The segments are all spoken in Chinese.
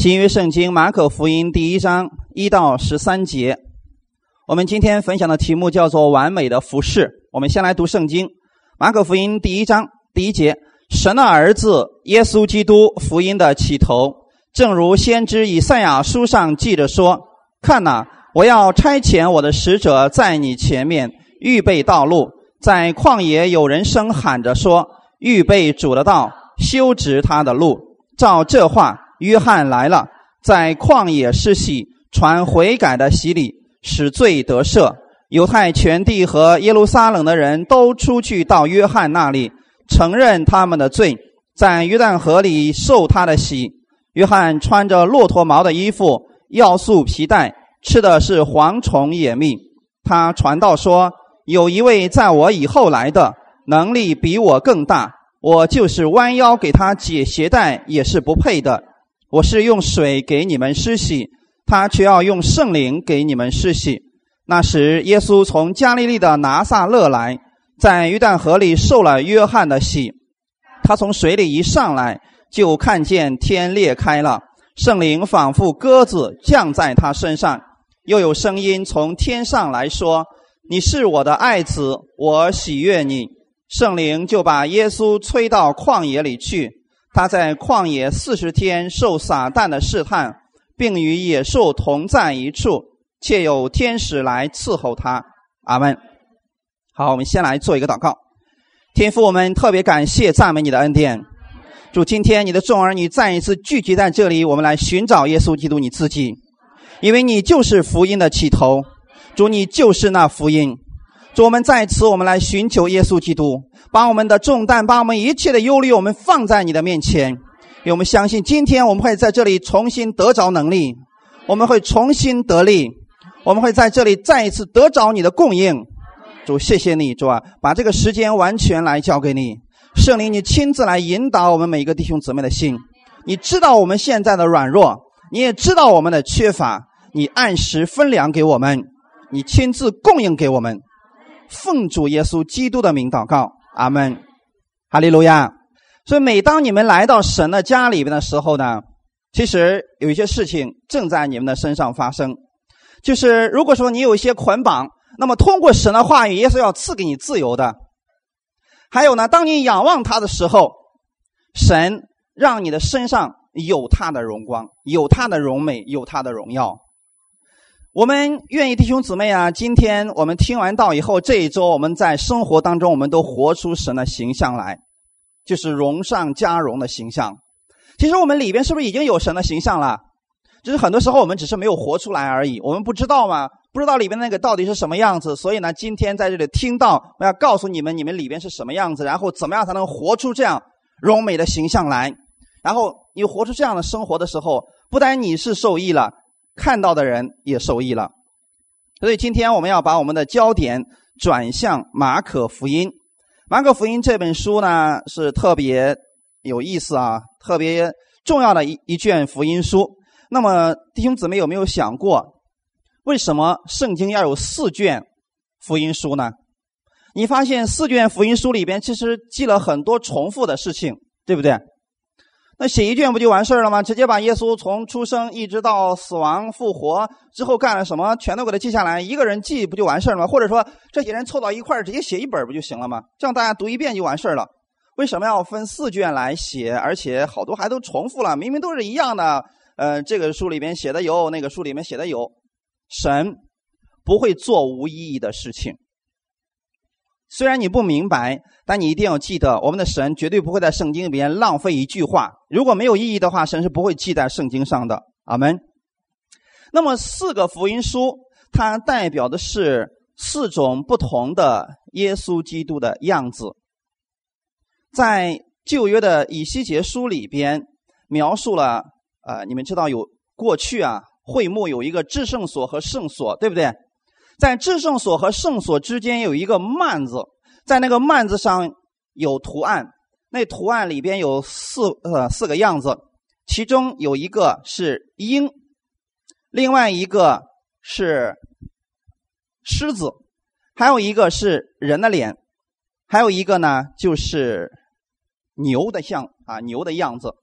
新约圣经马可福音第一章一到十三节，我们今天分享的题目叫做“完美的服饰”。我们先来读圣经，马可福音第一章第一节：“神的儿子耶稣基督福音的起头，正如先知以赛亚书上记着说：‘看哪，我要差遣我的使者在你前面预备道路。’在旷野有人声喊着说：‘预备主的道，修直他的路。’照这话。”约翰来了，在旷野施洗，传悔改的洗礼，使罪得赦。犹太全地和耶路撒冷的人都出去到约翰那里，承认他们的罪，在约旦河里受他的洗。约翰穿着骆驼毛的衣服，要束皮带，吃的是蝗虫野蜜。他传道说：“有一位在我以后来的，能力比我更大，我就是弯腰给他解鞋带，也是不配的。”我是用水给你们施洗，他却要用圣灵给你们施洗。那时，耶稣从加利利的拿撒勒来，在约旦河里受了约翰的洗。他从水里一上来，就看见天裂开了，圣灵仿佛鸽子降在他身上，又有声音从天上来说：“你是我的爱子，我喜悦你。”圣灵就把耶稣吹到旷野里去。他在旷野四十天受撒旦的试探，并与野兽同在一处，且有天使来伺候他。阿门。好，我们先来做一个祷告。天父，我们特别感谢赞美你的恩典。主，今天你的众儿女再一次聚集在这里，我们来寻找耶稣基督你自己，因为你就是福音的起头。主，你就是那福音。主，我们在此，我们来寻求耶稣基督。把我们的重担，把我们一切的忧虑，我们放在你的面前，因为我们相信，今天我们会在这里重新得着能力，我们会重新得力，我们会在这里再一次得着你的供应。主，谢谢你，主啊，把这个时间完全来交给你，圣灵，你亲自来引导我们每一个弟兄姊妹的心。你知道我们现在的软弱，你也知道我们的缺乏，你按时分粮给我们，你亲自供应给我们。奉主耶稣基督的名祷告。阿门，哈利路亚。所以，每当你们来到神的家里边的时候呢，其实有一些事情正在你们的身上发生。就是如果说你有一些捆绑，那么通过神的话语，耶稣要赐给你自由的。还有呢，当你仰望他的时候，神让你的身上有他的荣光，有他的荣美，有他的荣耀。我们愿意弟兄姊妹啊，今天我们听完道以后，这一周我们在生活当中，我们都活出神的形象来，就是荣上加荣的形象。其实我们里边是不是已经有神的形象了？就是很多时候我们只是没有活出来而已。我们不知道吗？不知道里边那个到底是什么样子。所以呢，今天在这里听到，我要告诉你们，你们里边是什么样子，然后怎么样才能活出这样荣美的形象来。然后你活出这样的生活的时候，不单你是受益了。看到的人也受益了，所以今天我们要把我们的焦点转向马可福音。马可福音这本书呢是特别有意思啊，特别重要的一一卷福音书。那么弟兄姊妹有没有想过，为什么圣经要有四卷福音书呢？你发现四卷福音书里边其实记了很多重复的事情，对不对？那写一卷不就完事儿了吗？直接把耶稣从出生一直到死亡复活之后干了什么，全都给他记下来，一个人记不就完事儿了吗？或者说这些人凑到一块儿直接写一本不就行了吗？这样大家读一遍就完事儿了。为什么要分四卷来写？而且好多还都重复了，明明都是一样的。呃，这个书里面写的有，那个书里面写的有，神不会做无意义的事情。虽然你不明白，但你一定要记得，我们的神绝对不会在圣经里边浪费一句话。如果没有意义的话，神是不会记在圣经上的。阿门。那么四个福音书，它代表的是四种不同的耶稣基督的样子。在旧约的以西结书里边描述了，呃，你们知道有过去啊，会幕有一个至圣所和圣所，对不对？在至圣所和圣所之间有一个幔子，在那个幔子上有图案，那图案里边有四呃四个样子，其中有一个是鹰，另外一个是狮子，还有一个是人的脸，还有一个呢就是牛的像啊牛的样子。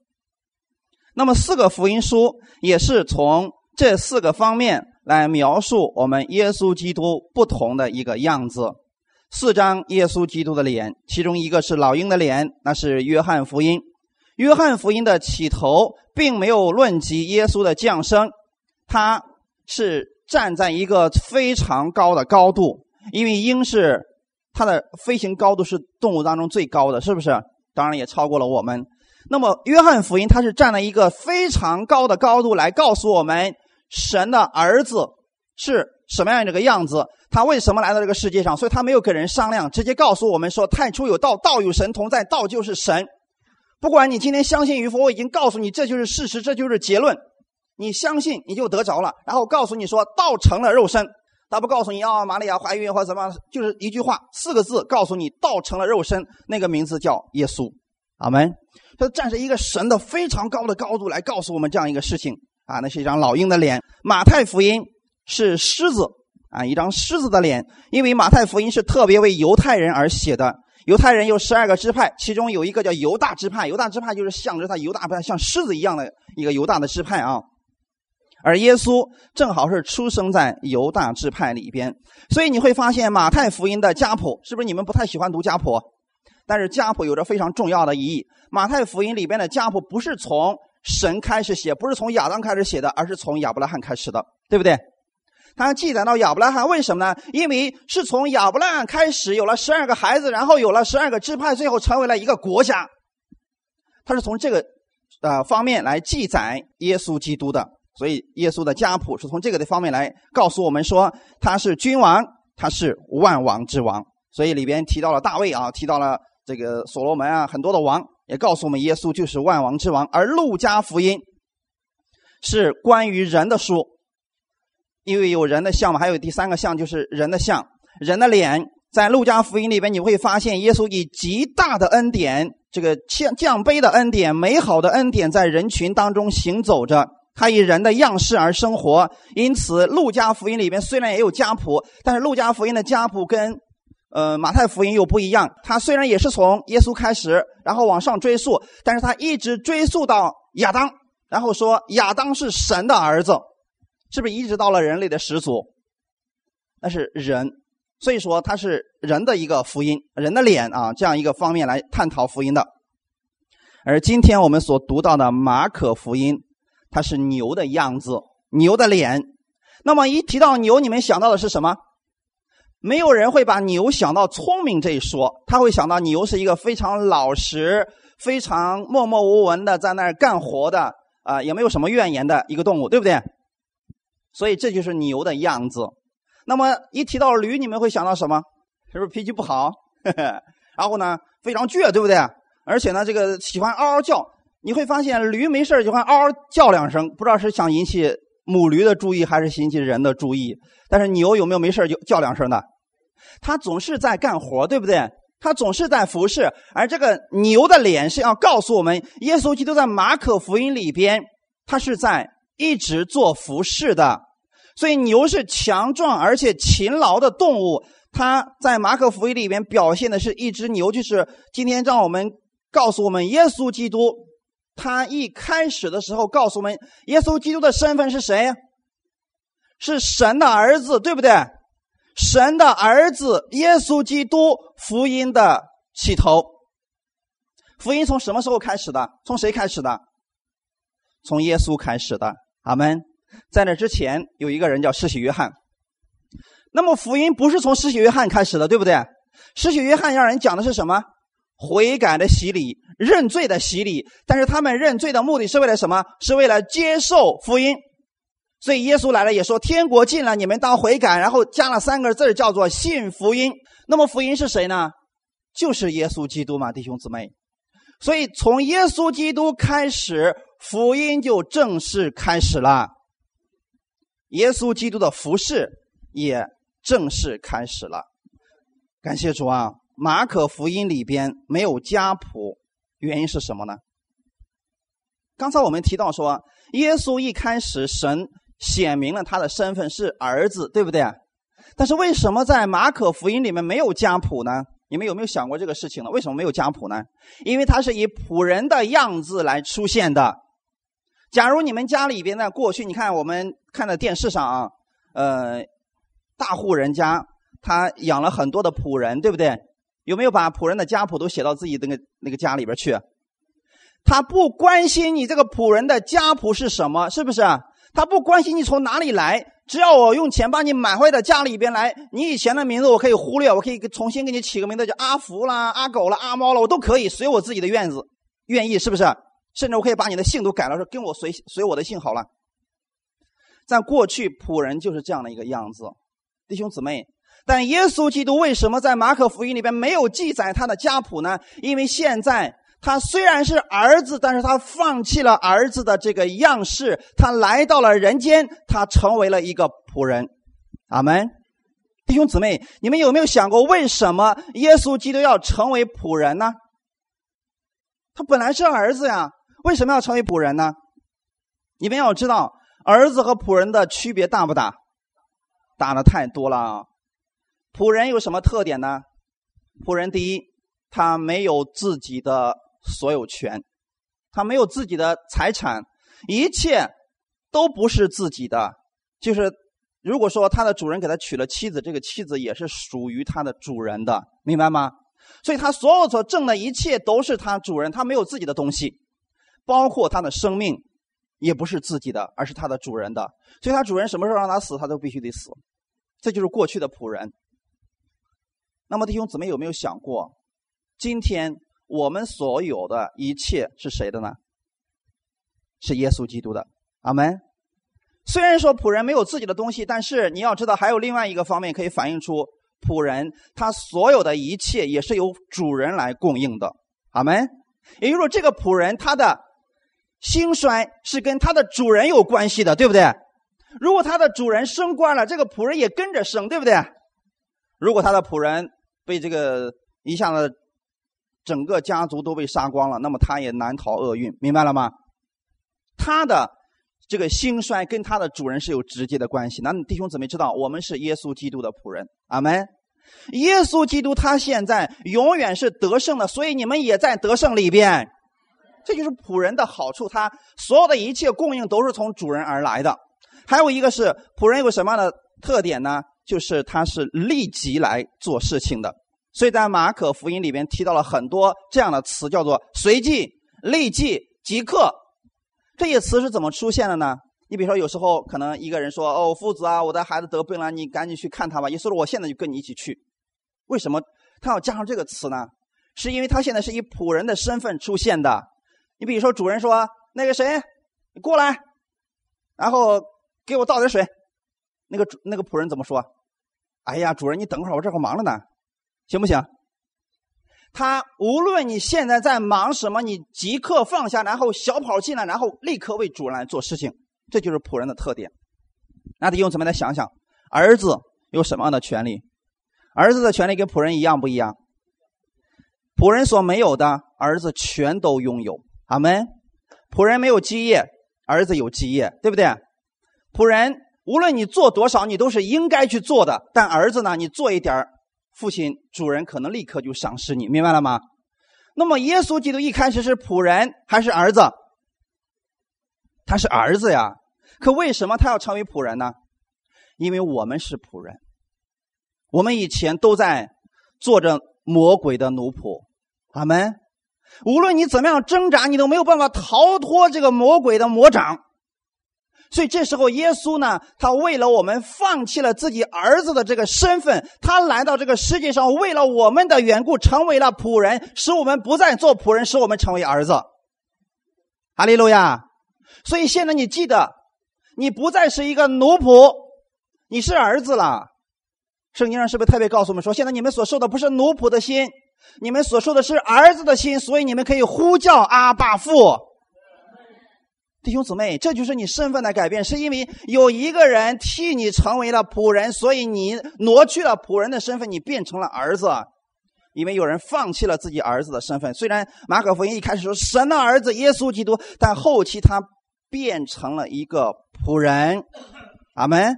那么四个福音书也是从这四个方面来描述我们耶稣基督不同的一个样子。四张耶稣基督的脸，其中一个是老鹰的脸，那是约翰福音。约翰福音的起头并没有论及耶稣的降生，他是站在一个非常高的高度，因为鹰是它的飞行高度是动物当中最高的，是不是？当然也超过了我们。那么约翰福音它是站在一个非常高的高度来告诉我们神的儿子是什么样这个样子。他为什么来到这个世界上？所以他没有跟人商量，直接告诉我们说：“太初有道，道与神同在，道就是神。不管你今天相信与否，我已经告诉你，这就是事实，这就是结论。你相信你就得着了。然后告诉你说，道成了肉身。他不告诉你啊，玛利亚怀孕或怎么，就是一句话，四个字，告诉你道成了肉身，那个名字叫耶稣。阿门。他站着一个神的非常高的高度来告诉我们这样一个事情啊，那是一张老鹰的脸。马太福音是狮子。”啊，一张狮子的脸，因为马太福音是特别为犹太人而写的。犹太人有十二个支派，其中有一个叫犹大支派。犹大支派就是象征他犹大派像狮子一样的一个犹大的支派啊。而耶稣正好是出生在犹大支派里边，所以你会发现马太福音的家谱是不是你们不太喜欢读家谱？但是家谱有着非常重要的意义。马太福音里边的家谱不是从神开始写，不是从亚当开始写的，而是从亚伯拉罕开始的，对不对？他记载到亚伯拉罕，为什么呢？因为是从亚伯拉罕开始有了十二个孩子，然后有了十二个支派，最后成为了一个国家。他是从这个呃方面来记载耶稣基督的，所以耶稣的家谱是从这个的方面来告诉我们说他是君王，他是万王之王。所以里边提到了大卫啊，提到了这个所罗门啊，很多的王也告诉我们耶稣就是万王之王。而路加福音是关于人的书。因为有人的像嘛，还有第三个像就是人的像，人的脸。在路加福音里边，你会发现耶稣以极大的恩典，这个降降杯的恩典、美好的恩典，在人群当中行走着。他以人的样式而生活，因此路加福音里边虽然也有家谱，但是路加福音的家谱跟呃马太福音又不一样。他虽然也是从耶稣开始，然后往上追溯，但是他一直追溯到亚当，然后说亚当是神的儿子。是不是一直到了人类的始祖？那是人，所以说它是人的一个福音，人的脸啊，这样一个方面来探讨福音的。而今天我们所读到的马可福音，它是牛的样子，牛的脸。那么一提到牛，你们想到的是什么？没有人会把牛想到聪明这一说，他会想到牛是一个非常老实、非常默默无闻的在那儿干活的啊，也没有什么怨言的一个动物，对不对？所以这就是牛的样子。那么一提到驴，你们会想到什么？是不是脾气不好？然后呢，非常倔，对不对？而且呢，这个喜欢嗷嗷叫。你会发现，驴没事喜欢嗷嗷叫两声，不知道是想引起母驴的注意，还是引起人的注意。但是牛有没有没事就叫两声的？它总是在干活，对不对？它总是在服侍。而这个牛的脸是要告诉我们，耶稣基督在马可福音里边，他是在一直做服侍的。所以牛是强壮而且勤劳的动物，它在马可福音里面表现的是一只牛，就是今天让我们告诉我们耶稣基督，他一开始的时候告诉我们耶稣基督的身份是谁？是神的儿子，对不对？神的儿子耶稣基督福音的起头，福音从什么时候开始的？从谁开始的？从耶稣开始的。阿门。在那之前，有一个人叫施洗约翰。那么福音不是从施洗约翰开始的，对不对？施洗约翰让人讲的是什么？悔改的洗礼、认罪的洗礼。但是他们认罪的目的是为了什么？是为了接受福音。所以耶稣来了也说：“天国近了，你们当悔改。”然后加了三个字叫做“信福音”。那么福音是谁呢？就是耶稣基督嘛，弟兄姊妹。所以从耶稣基督开始，福音就正式开始了。耶稣基督的服饰也正式开始了。感谢主啊！马可福音里边没有家谱，原因是什么呢？刚才我们提到说，耶稣一开始神显明了他的身份是儿子，对不对？但是为什么在马可福音里面没有家谱呢？你们有没有想过这个事情呢？为什么没有家谱呢？因为他是以仆人的样子来出现的。假如你们家里边呢，过去你看我们看的电视上啊，呃，大户人家他养了很多的仆人，对不对？有没有把仆人的家谱都写到自己那个那个家里边去？他不关心你这个仆人的家谱是什么，是不是？他不关心你从哪里来，只要我用钱把你买回到家里边来，你以前的名字我可以忽略，我可以重新给你起个名字叫阿福啦、阿狗啦、阿猫了，我都可以随我自己的愿子愿意，是不是？甚至我可以把你的姓都改了，说跟我随随我的姓好了。在过去，仆人就是这样的一个样子，弟兄姊妹。但耶稣基督为什么在马可福音里边没有记载他的家谱呢？因为现在他虽然是儿子，但是他放弃了儿子的这个样式，他来到了人间，他成为了一个仆人。阿门。弟兄姊妹，你们有没有想过，为什么耶稣基督要成为仆人呢？他本来是儿子呀。为什么要成为仆人呢？你们要知道，儿子和仆人的区别大不大？大的太多了。仆人有什么特点呢？仆人第一，他没有自己的所有权，他没有自己的财产，一切都不是自己的。就是如果说他的主人给他娶了妻子，这个妻子也是属于他的主人的，明白吗？所以他所有所挣的一切都是他主人，他没有自己的东西。包括他的生命，也不是自己的，而是他的主人的。所以，他主人什么时候让他死，他都必须得死。这就是过去的仆人。那么，弟兄姊妹有没有想过，今天我们所有的一切是谁的呢？是耶稣基督的。阿门。虽然说仆人没有自己的东西，但是你要知道，还有另外一个方面可以反映出仆人他所有的一切也是由主人来供应的。阿门。也就是说，这个仆人他的。兴衰是跟他的主人有关系的，对不对？如果他的主人升官了，这个仆人也跟着升，对不对？如果他的仆人被这个一下子整个家族都被杀光了，那么他也难逃厄运，明白了吗？他的这个兴衰跟他的主人是有直接的关系。那弟兄姊妹知道，我们是耶稣基督的仆人，阿门。耶稣基督他现在永远是得胜的，所以你们也在得胜里边。这就是仆人的好处，他所有的一切供应都是从主人而来的。还有一个是仆人有什么样的特点呢？就是他是立即来做事情的。所以在马可福音里边提到了很多这样的词，叫做随即、立即、即刻。这些词是怎么出现的呢？你比如说，有时候可能一个人说：“哦，夫子啊，我的孩子得病了，你赶紧去看他吧。”也说：“我现在就跟你一起去。”为什么他要加上这个词呢？是因为他现在是以仆人的身份出现的。你比如说，主人说：“那个谁，你过来，然后给我倒点水。”那个主那个仆人怎么说？“哎呀，主人，你等会儿，我这会儿忙着呢，行不行？”他无论你现在在忙什么，你即刻放下，然后小跑进来，然后立刻为主人来做事情。这就是仆人的特点。那得用怎么来想想？儿子有什么样的权利？儿子的权利跟仆人一样不一样？仆人所没有的，儿子全都拥有。阿门。仆人没有基业，儿子有基业，对不对？仆人无论你做多少，你都是应该去做的。但儿子呢，你做一点父亲主人可能立刻就赏识你，明白了吗？那么耶稣基督一开始是仆人还是儿子？他是儿子呀。可为什么他要成为仆人呢？因为我们是仆人，我们以前都在做着魔鬼的奴仆。阿门。无论你怎么样挣扎，你都没有办法逃脱这个魔鬼的魔掌。所以这时候，耶稣呢，他为了我们放弃了自己儿子的这个身份，他来到这个世界上，为了我们的缘故，成为了仆人，使我们不再做仆人，使我们成为儿子。哈利路亚！所以现在你记得，你不再是一个奴仆，你是儿子了。圣经上是不是特别告诉我们说，现在你们所受的不是奴仆的心？你们所说的是儿子的心，所以你们可以呼叫阿爸父。弟兄姊妹，这就是你身份的改变，是因为有一个人替你成为了仆人，所以你挪去了仆人的身份，你变成了儿子。因为有人放弃了自己儿子的身份，虽然马可福音一开始说神的儿子耶稣基督，但后期他变成了一个仆人。阿门。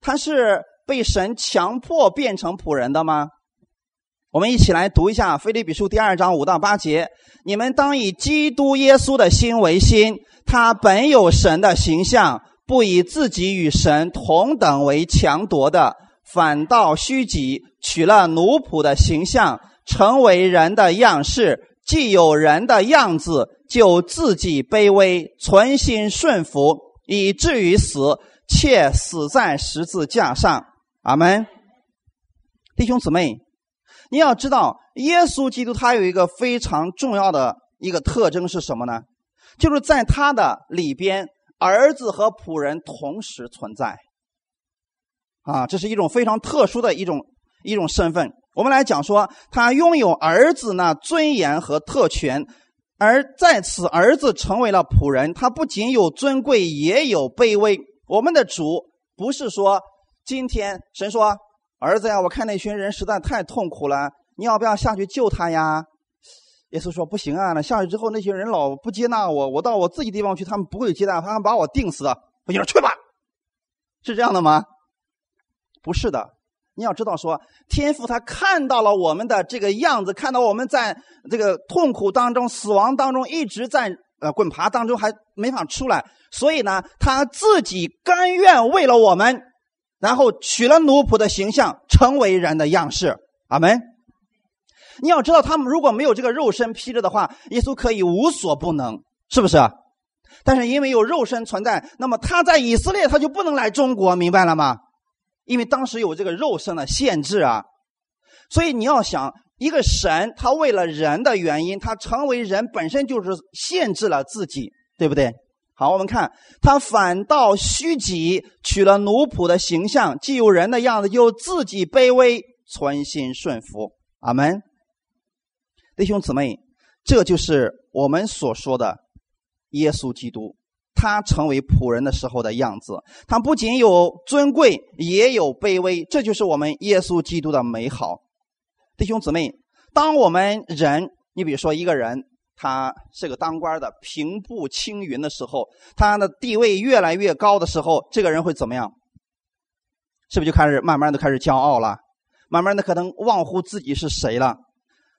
他是被神强迫变成仆人的吗？我们一起来读一下《腓立比书》第二章五到八节：你们当以基督耶稣的心为心，他本有神的形象，不以自己与神同等为强夺的，反倒虚己，取了奴仆的形象，成为人的样式。既有人的样子，就自己卑微，存心顺服，以至于死，且死在十字架上。阿门。弟兄姊妹。你要知道，耶稣基督他有一个非常重要的一个特征是什么呢？就是在他的里边，儿子和仆人同时存在。啊，这是一种非常特殊的一种一种身份。我们来讲说，他拥有儿子呢尊严和特权，而在此儿子成为了仆人，他不仅有尊贵，也有卑微。我们的主不是说今天神说。儿子呀，我看那群人实在太痛苦了，你要不要下去救他呀？耶稣说：“不行啊，那下去之后那些人老不接纳我，我到我自己地方去，他们不会接纳，他们把我定死的。”我说：“去吧。”是这样的吗？不是的，你要知道，说天父他看到了我们的这个样子，看到我们在这个痛苦当中、死亡当中一直在呃滚爬当中还没法出来，所以呢，他自己甘愿为了我们。然后取了奴仆的形象，成为人的样式。阿门。你要知道，他们如果没有这个肉身披着的话，耶稣可以无所不能，是不是？但是因为有肉身存在，那么他在以色列他就不能来中国，明白了吗？因为当时有这个肉身的限制啊。所以你要想，一个神他为了人的原因，他成为人本身就是限制了自己，对不对？好，我们看他反倒虚己，取了奴仆的形象，既有人的样子，又自己卑微，存心顺服。阿门。弟兄姊妹，这就是我们所说的耶稣基督，他成为仆人的时候的样子。他不仅有尊贵，也有卑微，这就是我们耶稣基督的美好。弟兄姊妹，当我们人，你比如说一个人。他是个当官的，平步青云的时候，他的地位越来越高的时候，这个人会怎么样？是不是就开始慢慢的开始骄傲了？慢慢的可能忘乎自己是谁了？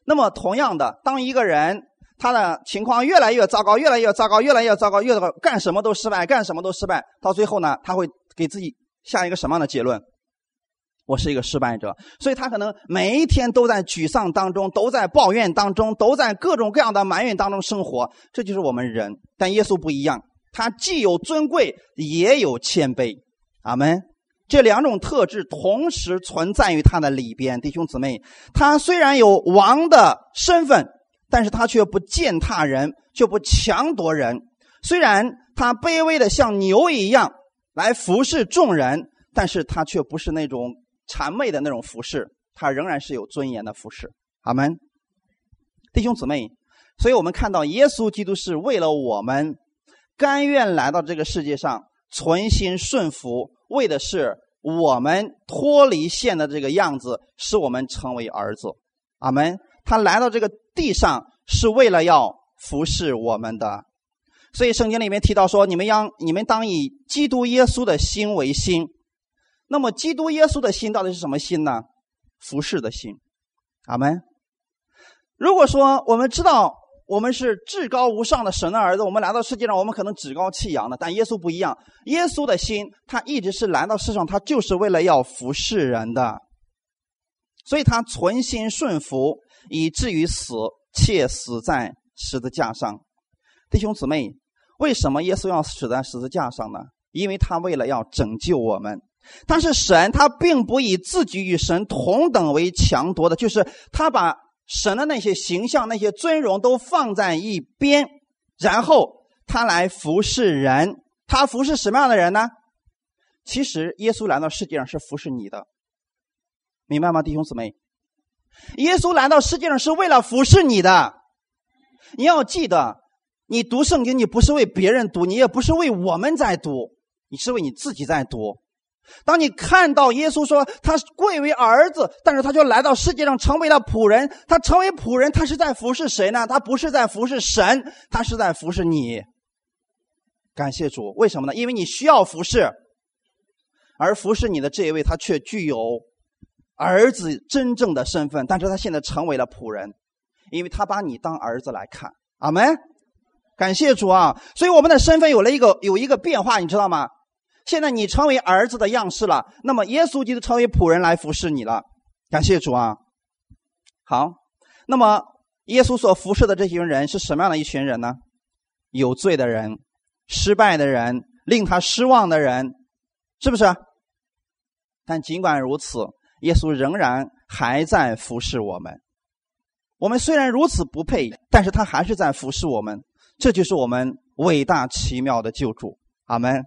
那么同样的，当一个人他的情况越来越糟糕，越来越糟糕，越来越糟糕，越干什么都失败，干什么都失败，到最后呢，他会给自己下一个什么样的结论？我是一个失败者，所以他可能每一天都在沮丧当中，都在抱怨当中，都在各种各样的埋怨当中生活。这就是我们人，但耶稣不一样，他既有尊贵，也有谦卑。阿门。这两种特质同时存在于他的里边，弟兄姊妹。他虽然有王的身份，但是他却不践踏人，却不强夺人。虽然他卑微的像牛一样来服侍众人，但是他却不是那种。谄媚的那种服饰，他仍然是有尊严的服饰。阿门，弟兄姊妹。所以我们看到耶稣基督是为了我们，甘愿来到这个世界上，存心顺服，为的是我们脱离现的这个样子，使我们成为儿子。阿门。他来到这个地上是为了要服侍我们的。所以圣经里面提到说：“你们要你们当以基督耶稣的心为心。”那么，基督耶稣的心到底是什么心呢？服侍的心，阿门。如果说我们知道我们是至高无上的神的儿子，我们来到世界上，我们可能趾高气扬的。但耶稣不一样，耶稣的心，他一直是来到世上，他就是为了要服侍人的，所以他存心顺服，以至于死，且死在十字架上。弟兄姊妹，为什么耶稣要死在十字架上呢？因为他为了要拯救我们。但是神他并不以自己与神同等为强夺的，就是他把神的那些形象、那些尊荣都放在一边，然后他来服侍人。他服侍什么样的人呢？其实耶稣来到世界上是服侍你的，明白吗，弟兄姊妹？耶稣来到世界上是为了服侍你的。你要记得，你读圣经，你不是为别人读，你也不是为我们在读，你是为你自己在读。当你看到耶稣说他贵为儿子，但是他就来到世界上成为了仆人。他成为仆人，他是在服侍谁呢？他不是在服侍神，他是在服侍你。感谢主，为什么呢？因为你需要服侍，而服侍你的这一位，他却具有儿子真正的身份，但是他现在成为了仆人，因为他把你当儿子来看。阿门，感谢主啊！所以我们的身份有了一个有一个变化，你知道吗？现在你成为儿子的样式了，那么耶稣基督成为仆人来服侍你了。感谢主啊！好，那么耶稣所服侍的这群人是什么样的一群人呢？有罪的人、失败的人、令他失望的人，是不是？但尽管如此。耶稣仍然还在服侍我们。我们虽然如此不配，但是他还是在服侍我们。这就是我们伟大奇妙的救主。阿门。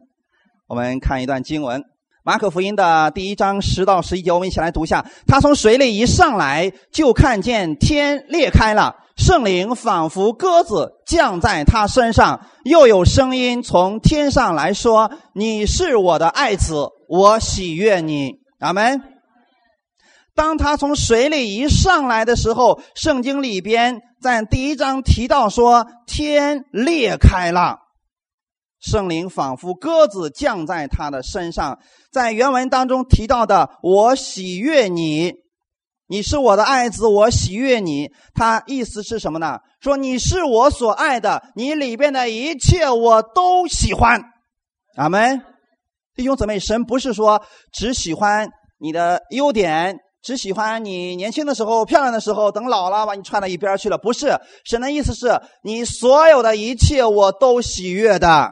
我们看一段经文，《马可福音》的第一章十到十一节，我们一起来读一下。他从水里一上来，就看见天裂开了，圣灵仿佛鸽子降在他身上，又有声音从天上来说：“你是我的爱子，我喜悦你。”阿门。当他从水里一上来的时候，圣经里边在第一章提到说天裂开了，圣灵仿佛鸽子降在他的身上。在原文当中提到的“我喜悦你，你是我的爱子，我喜悦你”，他意思是什么呢？说你是我所爱的，你里边的一切我都喜欢。阿门，弟兄姊妹，神不是说只喜欢你的优点。只喜欢你年轻的时候、漂亮的时候，等老了把你踹到一边去了。不是，神的意思是你所有的一切我都喜悦的。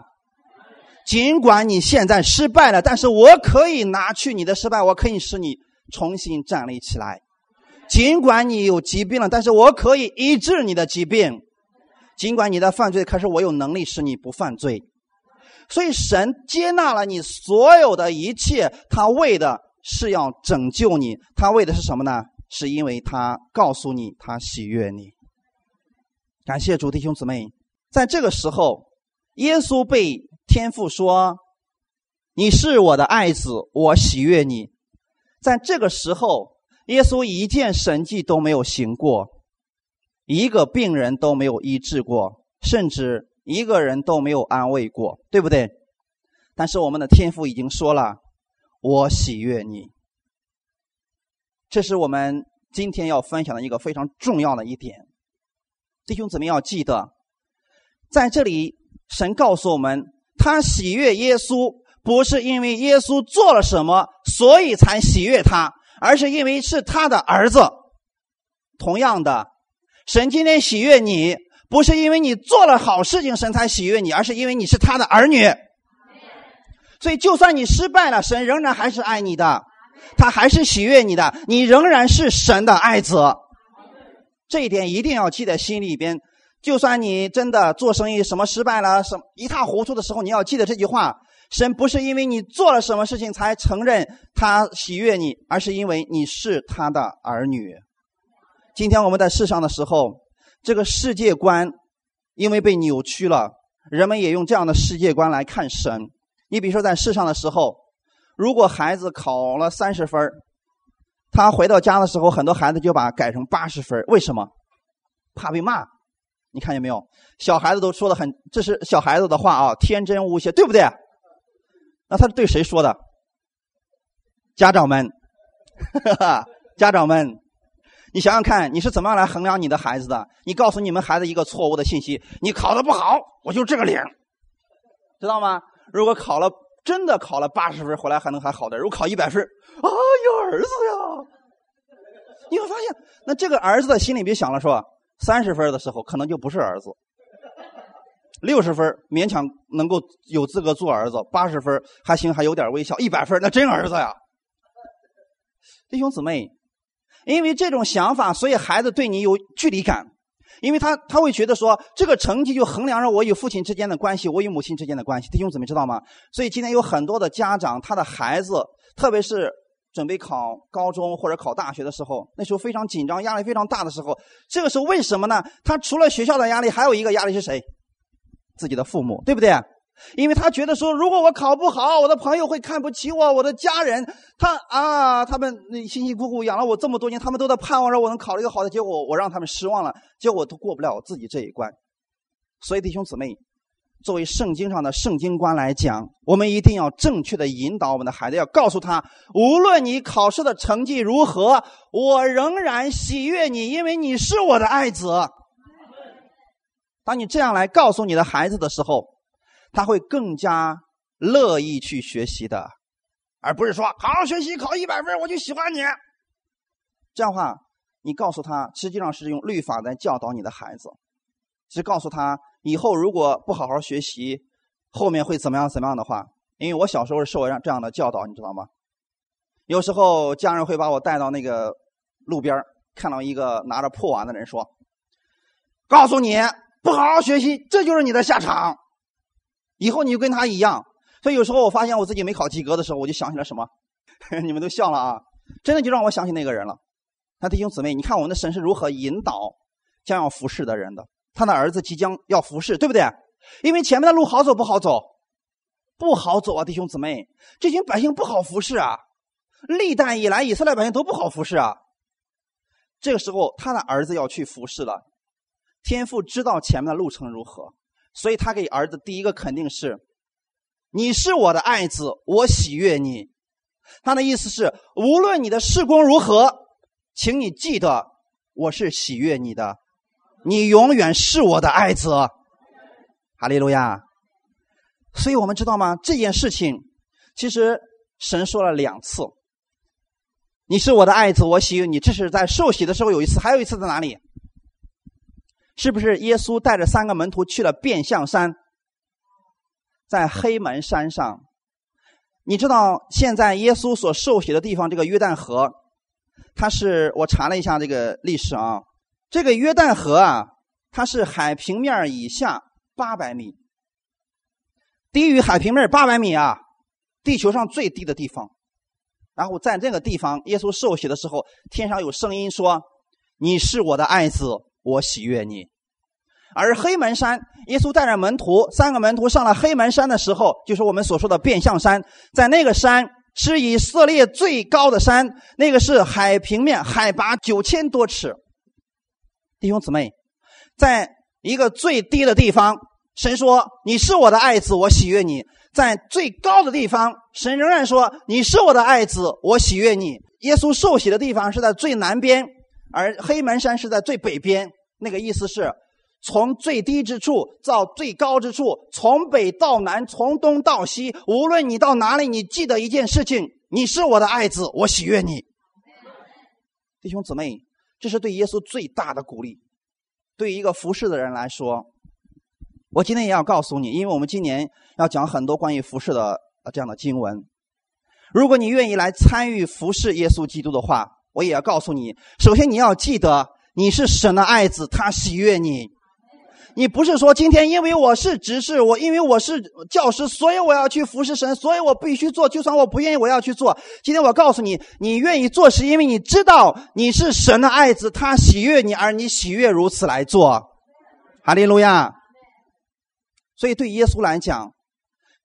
尽管你现在失败了，但是我可以拿去你的失败，我可以使你重新站立起来。尽管你有疾病了，但是我可以医治你的疾病。尽管你的犯罪，可是我有能力使你不犯罪。所以神接纳了你所有的一切，他为的。是要拯救你，他为的是什么呢？是因为他告诉你，他喜悦你。感谢主弟兄姊妹，在这个时候，耶稣被天父说：“你是我的爱子，我喜悦你。”在这个时候，耶稣一件神迹都没有行过，一个病人都没有医治过，甚至一个人都没有安慰过，对不对？但是我们的天父已经说了。我喜悦你，这是我们今天要分享的一个非常重要的一点。弟兄姊妹要记得，在这里，神告诉我们，他喜悦耶稣，不是因为耶稣做了什么，所以才喜悦他，而是因为是他的儿子。同样的，神今天喜悦你，不是因为你做了好事情，神才喜悦你，而是因为你是他的儿女。所以，就算你失败了，神仍然还是爱你的，他还是喜悦你的，你仍然是神的爱子。这一点一定要记在心里边。就算你真的做生意什么失败了，什一塌糊涂的时候，你要记得这句话：神不是因为你做了什么事情才承认他喜悦你，而是因为你是他的儿女。今天我们在世上的时候，这个世界观因为被扭曲了，人们也用这样的世界观来看神。你比如说，在世上的时候，如果孩子考了三十分他回到家的时候，很多孩子就把改成八十分为什么？怕被骂。你看见没有？小孩子都说的很，这是小孩子的话啊，天真无邪，对不对？那他是对谁说的？家长们，哈 哈家长们，你想想看，你是怎么样来衡量你的孩子的？你告诉你们孩子一个错误的信息：你考的不好，我就这个脸，知道吗？如果考了真的考了八十分，回来还能还好点。如果考一百分，啊，有儿子呀！你会发现，那这个儿子的心里别想了，是吧？三十分的时候可能就不是儿子，六十分勉强能够有资格做儿子，八十分还行，还有点微笑，一百分那真儿子呀！弟兄姊妹，因为这种想法，所以孩子对你有距离感。因为他他会觉得说，这个成绩就衡量着我与父亲之间的关系，我与母亲之间的关系。弟兄姊妹知道吗？所以今天有很多的家长，他的孩子，特别是准备考高中或者考大学的时候，那时候非常紧张，压力非常大的时候，这个时候为什么呢？他除了学校的压力，还有一个压力是谁？自己的父母，对不对？因为他觉得说，如果我考不好，我的朋友会看不起我，我的家人，他啊，他们那辛辛苦苦养了我这么多年，他们都在盼望着我能考一个好的结果，我让他们失望了，结果都过不了我自己这一关。所以弟兄姊妹，作为圣经上的圣经观来讲，我们一定要正确的引导我们的孩子，要告诉他，无论你考试的成绩如何，我仍然喜悦你，因为你是我的爱子。当你这样来告诉你的孩子的时候，他会更加乐意去学习的，而不是说好好学习考一百分我就喜欢你。这样的话，你告诉他，实际上是用律法在教导你的孩子，是告诉他以后如果不好好学习，后面会怎么样怎么样的话。因为我小时候是受这样的教导，你知道吗？有时候家人会把我带到那个路边看到一个拿着破碗的人说：“告诉你。”不好好学习，这就是你的下场。以后你就跟他一样。所以有时候我发现我自己没考及格的时候，我就想起了什么？你们都笑了啊！真的就让我想起那个人了。那弟兄姊妹，你看我们的神是如何引导将要服侍的人的？他的儿子即将要服侍，对不对？因为前面的路好走不好走，不好走啊！弟兄姊妹，这群百姓不好服侍啊！历代以来，以色列百姓都不好服侍啊。这个时候，他的儿子要去服侍了。天父知道前面的路程如何，所以他给儿子第一个肯定是：“你是我的爱子，我喜悦你。”他的意思是，无论你的事工如何，请你记得我是喜悦你的，你永远是我的爱子。哈利路亚！所以我们知道吗？这件事情其实神说了两次：“你是我的爱子，我喜悦你。”这是在受洗的时候有一次，还有一次在哪里？是不是耶稣带着三个门徒去了变相山，在黑门山上？你知道现在耶稣所受洗的地方，这个约旦河，它是我查了一下这个历史啊，这个约旦河啊，它是海平面以下八百米，低于海平面八百米啊，地球上最低的地方。然后在这个地方，耶稣受洗的时候，天上有声音说：“你是我的爱子。”我喜悦你，而黑门山，耶稣带着门徒三个门徒上了黑门山的时候，就是我们所说的变相山，在那个山是以色列最高的山，那个是海平面海拔九千多尺。弟兄姊妹，在一个最低的地方，神说你是我的爱子，我喜悦你；在最高的地方，神仍然说你是我的爱子，我喜悦你。耶稣受洗的地方是在最南边。而黑门山是在最北边，那个意思是，从最低之处到最高之处，从北到南，从东到西，无论你到哪里，你记得一件事情：你是我的爱子，我喜悦你。弟兄姊妹，这是对耶稣最大的鼓励。对于一个服侍的人来说，我今天也要告诉你，因为我们今年要讲很多关于服侍的这样的经文。如果你愿意来参与服侍耶稣基督的话，我也要告诉你，首先你要记得，你是神的爱子，他喜悦你。你不是说今天因为我是执事，我因为我是教师，所以我要去服侍神，所以我必须做，就算我不愿意，我要去做。今天我告诉你，你愿意做，是因为你知道你是神的爱子，他喜悦你，而你喜悦如此来做。哈利路亚。所以对耶稣来讲，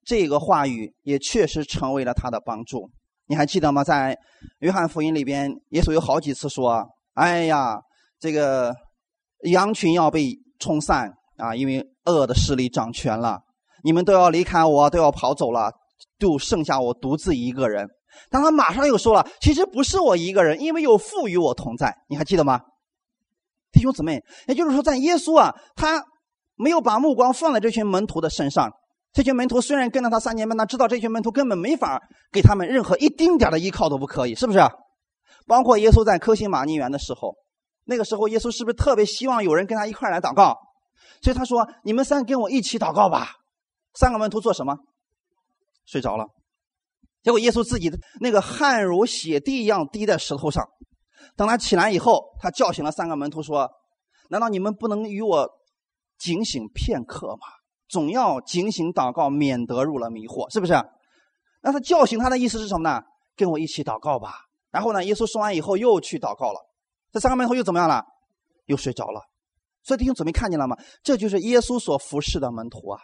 这个话语也确实成为了他的帮助。你还记得吗？在约翰福音里边，耶稣有好几次说：“哎呀，这个羊群要被冲散啊，因为恶的势力掌权了，你们都要离开我，都要跑走了，就剩下我独自一个人。”但他马上又说了：“其实不是我一个人，因为有父与我同在。”你还记得吗，弟兄姊妹？也就是说，在耶稣啊，他没有把目光放在这群门徒的身上。这群门徒虽然跟了他三年半，他知道这群门徒根本没法给他们任何一丁点的依靠都不可以，是不是？包括耶稣在科西玛尼园的时候，那个时候耶稣是不是特别希望有人跟他一块来祷告？所以他说：“你们三跟我一起祷告吧。”三个门徒做什么？睡着了。结果耶稣自己的那个汗如血滴一样滴在石头上。等他起来以后，他叫醒了三个门徒说：“难道你们不能与我警醒片刻吗？”总要警醒祷告，免得入了迷惑，是不是？那他叫醒他的意思是什么呢？跟我一起祷告吧。然后呢，耶稣说完以后又去祷告了。这三个门徒又怎么样了？又睡着了。所以弟兄姊妹看见了吗？这就是耶稣所服侍的门徒啊。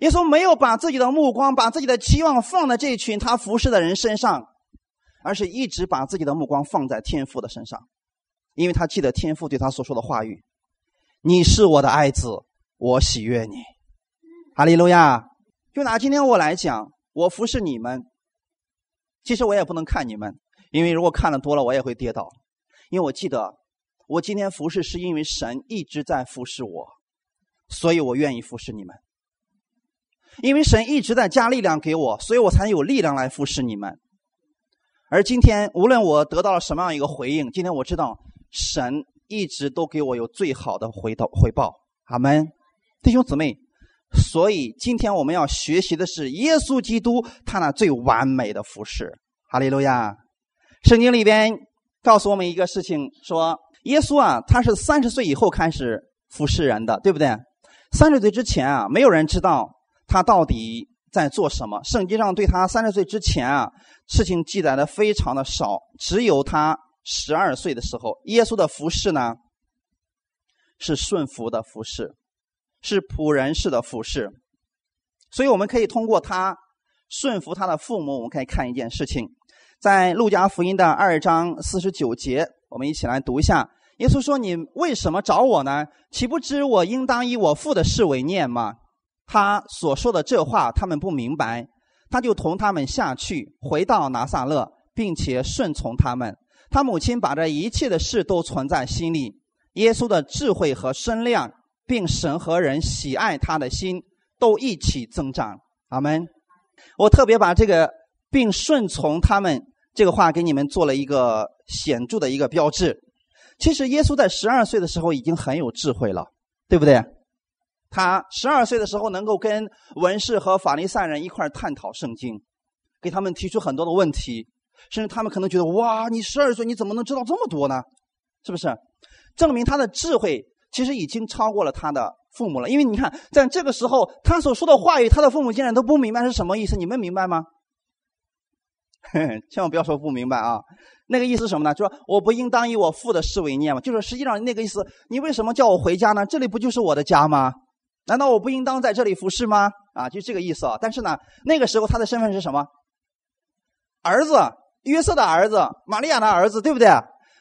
耶稣没有把自己的目光、把自己的期望放在这群他服侍的人身上，而是一直把自己的目光放在天父的身上，因为他记得天父对他所说的话语：“你是我的爱子，我喜悦你。”哈利路亚！就拿今天我来讲，我服侍你们，其实我也不能看你们，因为如果看的多了，我也会跌倒。因为我记得，我今天服侍是因为神一直在服侍我，所以我愿意服侍你们。因为神一直在加力量给我，所以我才有力量来服侍你们。而今天，无论我得到了什么样一个回应，今天我知道神一直都给我有最好的回头回报。阿门，弟兄姊妹。所以今天我们要学习的是耶稣基督他那最完美的服饰。哈利路亚！圣经里边告诉我们一个事情，说耶稣啊，他是三十岁以后开始服侍人的，对不对？三十岁之前啊，没有人知道他到底在做什么。圣经上对他三十岁之前啊，事情记载的非常的少，只有他十二岁的时候，耶稣的服饰呢是顺服的服饰。是仆人式的服侍，所以我们可以通过他顺服他的父母，我们可以看一件事情，在路加福音的二章四十九节，我们一起来读一下。耶稣说：“你为什么找我呢？岂不知我应当以我父的事为念吗？”他所说的这话，他们不明白，他就同他们下去，回到拿撒勒，并且顺从他们。他母亲把这一切的事都存在心里。耶稣的智慧和身量。并神和人喜爱他的心都一起增长。阿门。我特别把这个并顺从他们这个话给你们做了一个显著的一个标志。其实耶稣在十二岁的时候已经很有智慧了，对不对？他十二岁的时候能够跟文士和法利赛人一块探讨圣经，给他们提出很多的问题，甚至他们可能觉得哇，你十二岁你怎么能知道这么多呢？是不是？证明他的智慧。其实已经超过了他的父母了，因为你看，在这个时候，他所说的话语，他的父母竟然都不明白是什么意思。你们明白吗？千万不要说不明白啊！那个意思是什么呢？就说我不应当以我父的事为念吗？就是实际上那个意思，你为什么叫我回家呢？这里不就是我的家吗？难道我不应当在这里服侍吗？啊，就这个意思啊！但是呢，那个时候他的身份是什么？儿子，约瑟的儿子，玛利亚的儿子，对不对？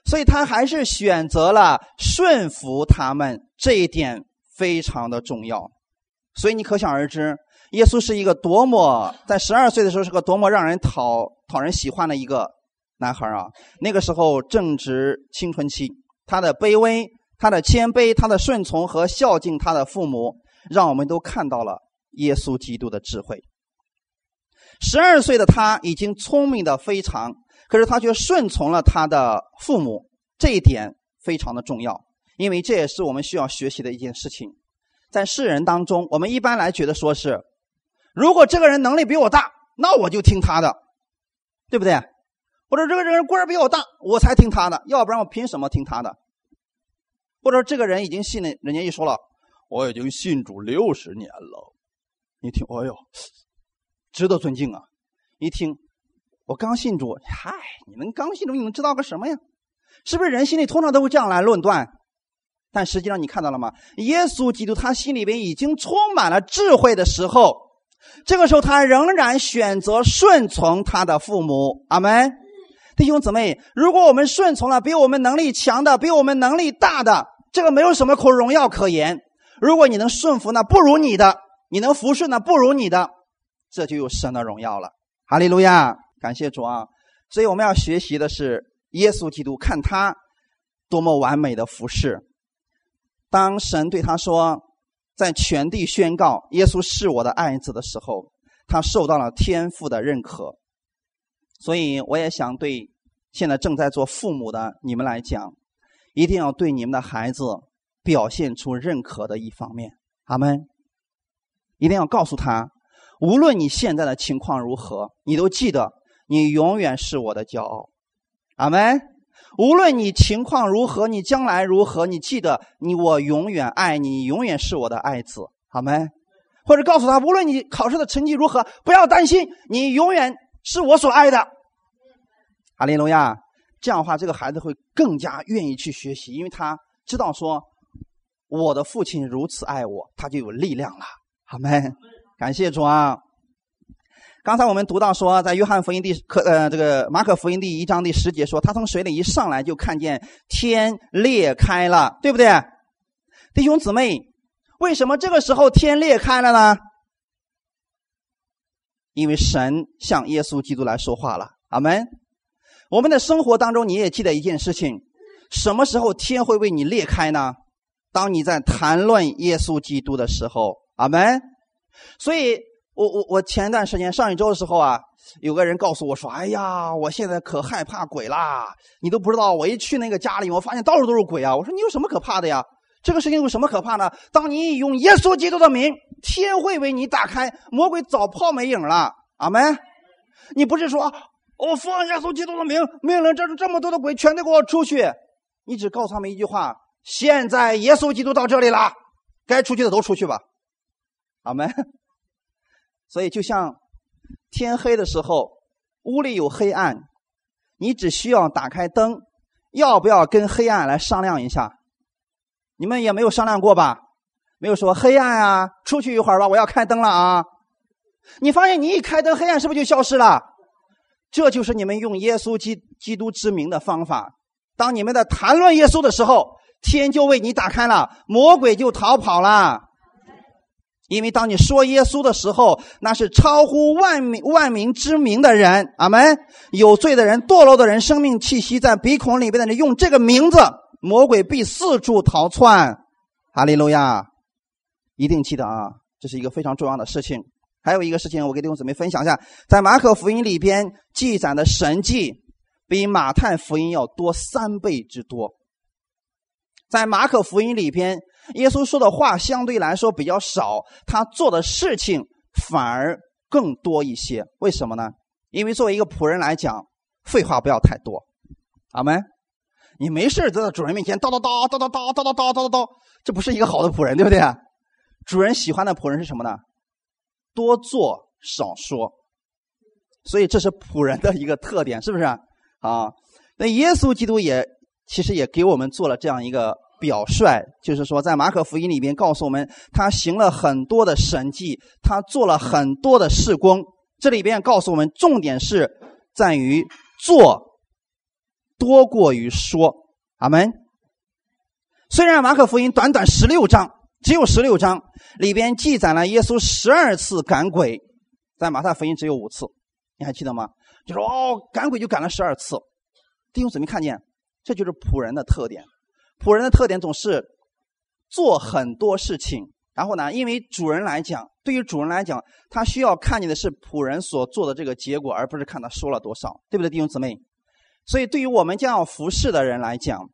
所以他还是选择了顺服他们，这一点非常的重要。所以你可想而知，耶稣是一个多么在十二岁的时候是个多么让人讨讨人喜欢的一个男孩啊！那个时候正值青春期，他的卑微、他的谦卑、他的顺从和孝敬他的父母，让我们都看到了耶稣基督的智慧。十二岁的他已经聪明的非常。可是他却顺从了他的父母，这一点非常的重要，因为这也是我们需要学习的一件事情。在世人当中，我们一般来觉得说是，如果这个人能力比我大，那我就听他的，对不对？或者这个人官比我大，我才听他的，要不然我凭什么听他的？或者这个人已经信了，人家一说了，我已经信主六十年了，你听，哎呦，值得尊敬啊！一听。我刚信主，嗨，你们刚信主，你能知道个什么呀？是不是人心里通常都会这样来论断？但实际上你看到了吗？耶稣基督他心里边已经充满了智慧的时候，这个时候他仍然选择顺从他的父母。阿门，弟兄姊妹，如果我们顺从了比我们能力强的、比我们能力大的，这个没有什么可荣耀可言。如果你能顺服那不如你的，你能服顺那不如你的，这就有神的荣耀了。哈利路亚。感谢主啊！所以我们要学习的是耶稣基督，看他多么完美的服饰。当神对他说，在全地宣告耶稣是我的爱子的时候，他受到了天父的认可。所以我也想对现在正在做父母的你们来讲，一定要对你们的孩子表现出认可的一方面。阿门！一定要告诉他，无论你现在的情况如何，你都记得。你永远是我的骄傲，阿门。无论你情况如何，你将来如何，你记得你，我永远爱你，永远是我的爱子，阿门。或者告诉他，无论你考试的成绩如何，不要担心，你永远是我所爱的，阿利路亚。这样的话，这个孩子会更加愿意去学习，因为他知道说，我的父亲如此爱我，他就有力量了，阿门。感谢主啊。刚才我们读到说，在约翰福音第可呃这个马可福音第一章第十节说，他从水里一上来就看见天裂开了，对不对？弟兄姊妹，为什么这个时候天裂开了呢？因为神向耶稣基督来说话了。阿门。我们的生活当中，你也记得一件事情：什么时候天会为你裂开呢？当你在谈论耶稣基督的时候。阿门。所以，我我我前一段时间上一周的时候啊，有个人告诉我说：“哎呀，我现在可害怕鬼啦！你都不知道，我一去那个家里，我发现到处都是鬼啊！”我说：“你有什么可怕的呀？这个事情有什么可怕呢？当你用耶稣基督的名，天会为你打开，魔鬼早泡没影了。阿门。你不是说我奉耶稣基督的名，命令这这么多的鬼全都给我出去？你只告诉他们一句话：现在耶稣基督到这里了，该出去的都出去吧。阿门。所以，就像天黑的时候，屋里有黑暗，你只需要打开灯，要不要跟黑暗来商量一下？你们也没有商量过吧？没有说黑暗啊，出去一会儿吧，我要开灯了啊。你发现你一开灯，黑暗是不是就消失了？这就是你们用耶稣基基督之名的方法。当你们在谈论耶稣的时候，天就为你打开了，魔鬼就逃跑了。因为当你说耶稣的时候，那是超乎万民万民之名的人，阿门。有罪的人、堕落的人，生命气息在鼻孔里边的人，用这个名字，魔鬼必四处逃窜。哈利路亚！一定记得啊，这是一个非常重要的事情。还有一个事情，我给弟兄姊妹分享一下，在马可福音里边记载的神迹，比马太福音要多三倍之多。在马可福音里边。耶稣说的话相对来说比较少，他做的事情反而更多一些。为什么呢？因为作为一个仆人来讲，废话不要太多。阿门。你没事就在主人面前叨叨叨叨叨叨叨叨叨叨叨，这不是一个好的仆人，对不对？主人喜欢的仆人是什么呢？多做少说。所以这是仆人的一个特点，是不是？啊，那耶稣基督也其实也给我们做了这样一个。表率就是说，在马可福音里边告诉我们，他行了很多的神迹，他做了很多的事工。这里边告诉我们，重点是在于做多过于说。阿门。虽然马可福音短短十六章，只有十六章，里边记载了耶稣十二次赶鬼，在马太福音只有五次，你还记得吗？就说哦，赶鬼就赶了十二次。弟兄姊妹看见，这就是仆人的特点。仆人的特点总是做很多事情，然后呢，因为主人来讲，对于主人来讲，他需要看见的是仆人所做的这个结果，而不是看他说了多少，对不对，弟兄姊妹？所以，对于我们将要服侍的人来讲，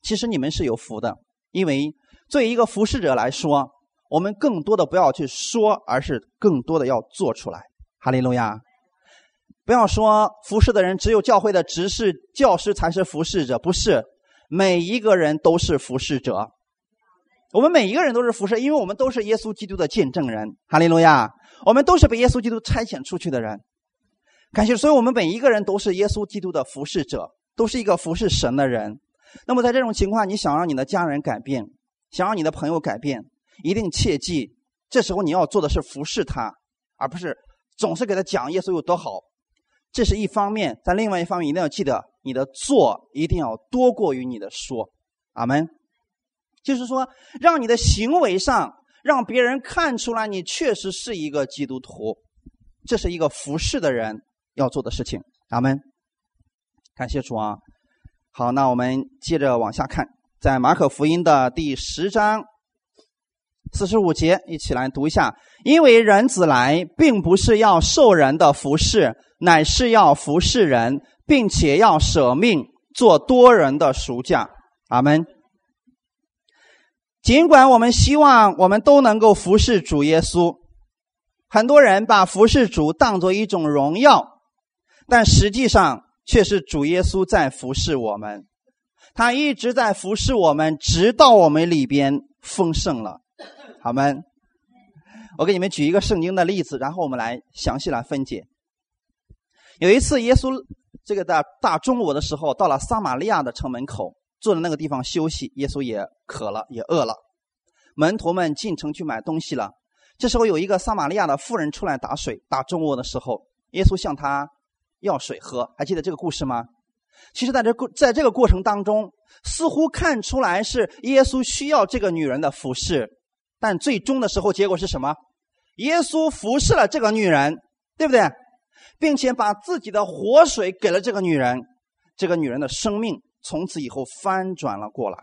其实你们是有福的，因为作为一个服侍者来说，我们更多的不要去说，而是更多的要做出来。哈利路亚！不要说服侍的人只有教会的执事、教师才是服侍者，不是。每一个人都是服侍者，我们每一个人都是服侍，因为我们都是耶稣基督的见证人。哈利路亚！我们都是被耶稣基督差遣出去的人。感谢，所以我们每一个人都是耶稣基督的服侍者，都是一个服侍神的人。那么在这种情况，你想让你的家人改变，想让你的朋友改变，一定切记，这时候你要做的是服侍他，而不是总是给他讲耶稣有多好。这是一方面，在另外一方面，一定要记得。你的做一定要多过于你的说，阿门。就是说，让你的行为上让别人看出来你确实是一个基督徒，这是一个服侍的人要做的事情，阿门。感谢主啊！好，那我们接着往下看，在马可福音的第十章四十五节，一起来读一下。因为人子来，并不是要受人的服侍，乃是要服侍人。并且要舍命做多人的赎价，阿门。尽管我们希望我们都能够服侍主耶稣，很多人把服侍主当做一种荣耀，但实际上却是主耶稣在服侍我们，他一直在服侍我们，直到我们里边丰盛了，好吗？我给你们举一个圣经的例子，然后我们来详细来分解。有一次，耶稣。这个在大中午的时候，到了撒玛利亚的城门口，坐在那个地方休息。耶稣也渴了，也饿了。门徒们进城去买东西了。这时候有一个撒玛利亚的妇人出来打水。大中午的时候，耶稣向他要水喝。还记得这个故事吗？其实，在这过在这个过程当中，似乎看出来是耶稣需要这个女人的服侍，但最终的时候，结果是什么？耶稣服侍了这个女人，对不对？并且把自己的活水给了这个女人，这个女人的生命从此以后翻转了过来，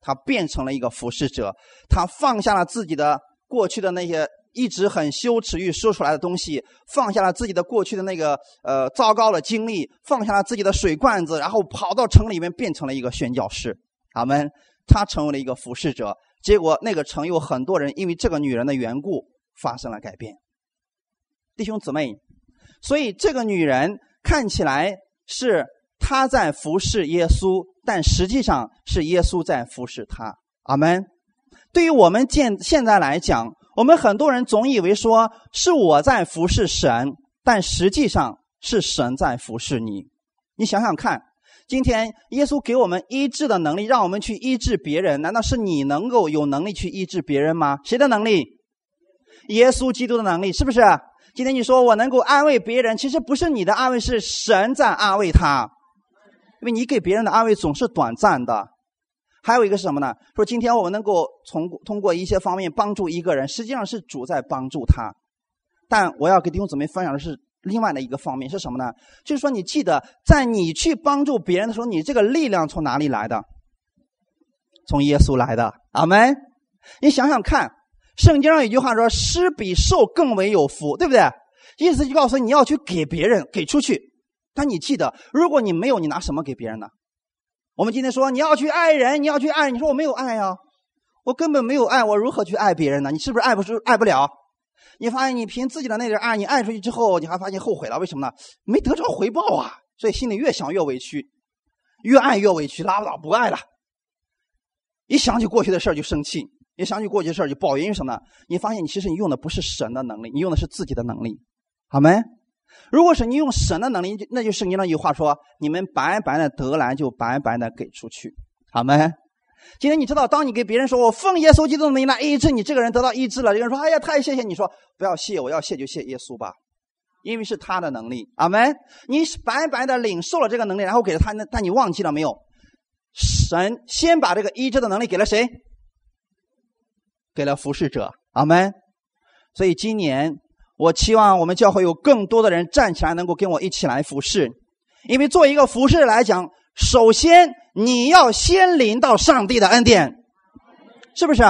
她变成了一个服侍者，她放下了自己的过去的那些一直很羞耻欲说出来的东西，放下了自己的过去的那个呃糟糕的经历，放下了自己的水罐子，然后跑到城里面变成了一个宣教士。阿门。他成为了一个服侍者，结果那个城有很多人因为这个女人的缘故发生了改变。弟兄姊妹，所以这个女人看起来是她在服侍耶稣，但实际上是耶稣在服侍她。阿门。对于我们现现在来讲，我们很多人总以为说是我在服侍神，但实际上是神在服侍你。你想想看。今天耶稣给我们医治的能力，让我们去医治别人，难道是你能够有能力去医治别人吗？谁的能力？耶稣基督的能力，是不是？今天你说我能够安慰别人，其实不是你的安慰，是神在安慰他，因为你给别人的安慰总是短暂的。还有一个是什么呢？说今天我们能够从通过一些方面帮助一个人，实际上是主在帮助他。但我要给弟兄姊妹分享的是。另外的一个方面是什么呢？就是说，你记得在你去帮助别人的时候，你这个力量从哪里来的？从耶稣来的。阿门。你想想看，圣经上有句话说：“施比受更为有福”，对不对？意思就告诉你要去给别人，给出去。但你记得，如果你没有，你拿什么给别人呢？我们今天说你要去爱人，你要去爱，你说我没有爱呀，我根本没有爱，我如何去爱别人呢？你是不是爱不出爱不了？你发现你凭自己的那点爱，你爱出去之后，你还发现后悔了，为什么呢？没得着回报啊，所以心里越想越委屈，越爱越委屈，拉倒不爱了。一想起过去的事就生气，一想起过去的事就抱怨，因为什么呢？你发现你其实你用的不是神的能力，你用的是自己的能力，好没？如果是你用神的能力，那就圣经那句话说：“你们白白的得来，就白白的给出去，好没？”今天你知道，当你给别人说“我奉耶稣基督的名来医治你”，这个人得到医治了。这个人说：“哎呀，太谢谢你！”说：“不要谢，我要谢就谢耶稣吧，因为是他的能力。”阿门。你白白的领受了这个能力，然后给了他，那但你忘记了没有？神先把这个医治的能力给了谁？给了服侍者。阿门。所以今年我期望我们教会有更多的人站起来，能够跟我一起来服侍，因为做一个服侍来讲，首先。你要先领到上帝的恩典，是不是？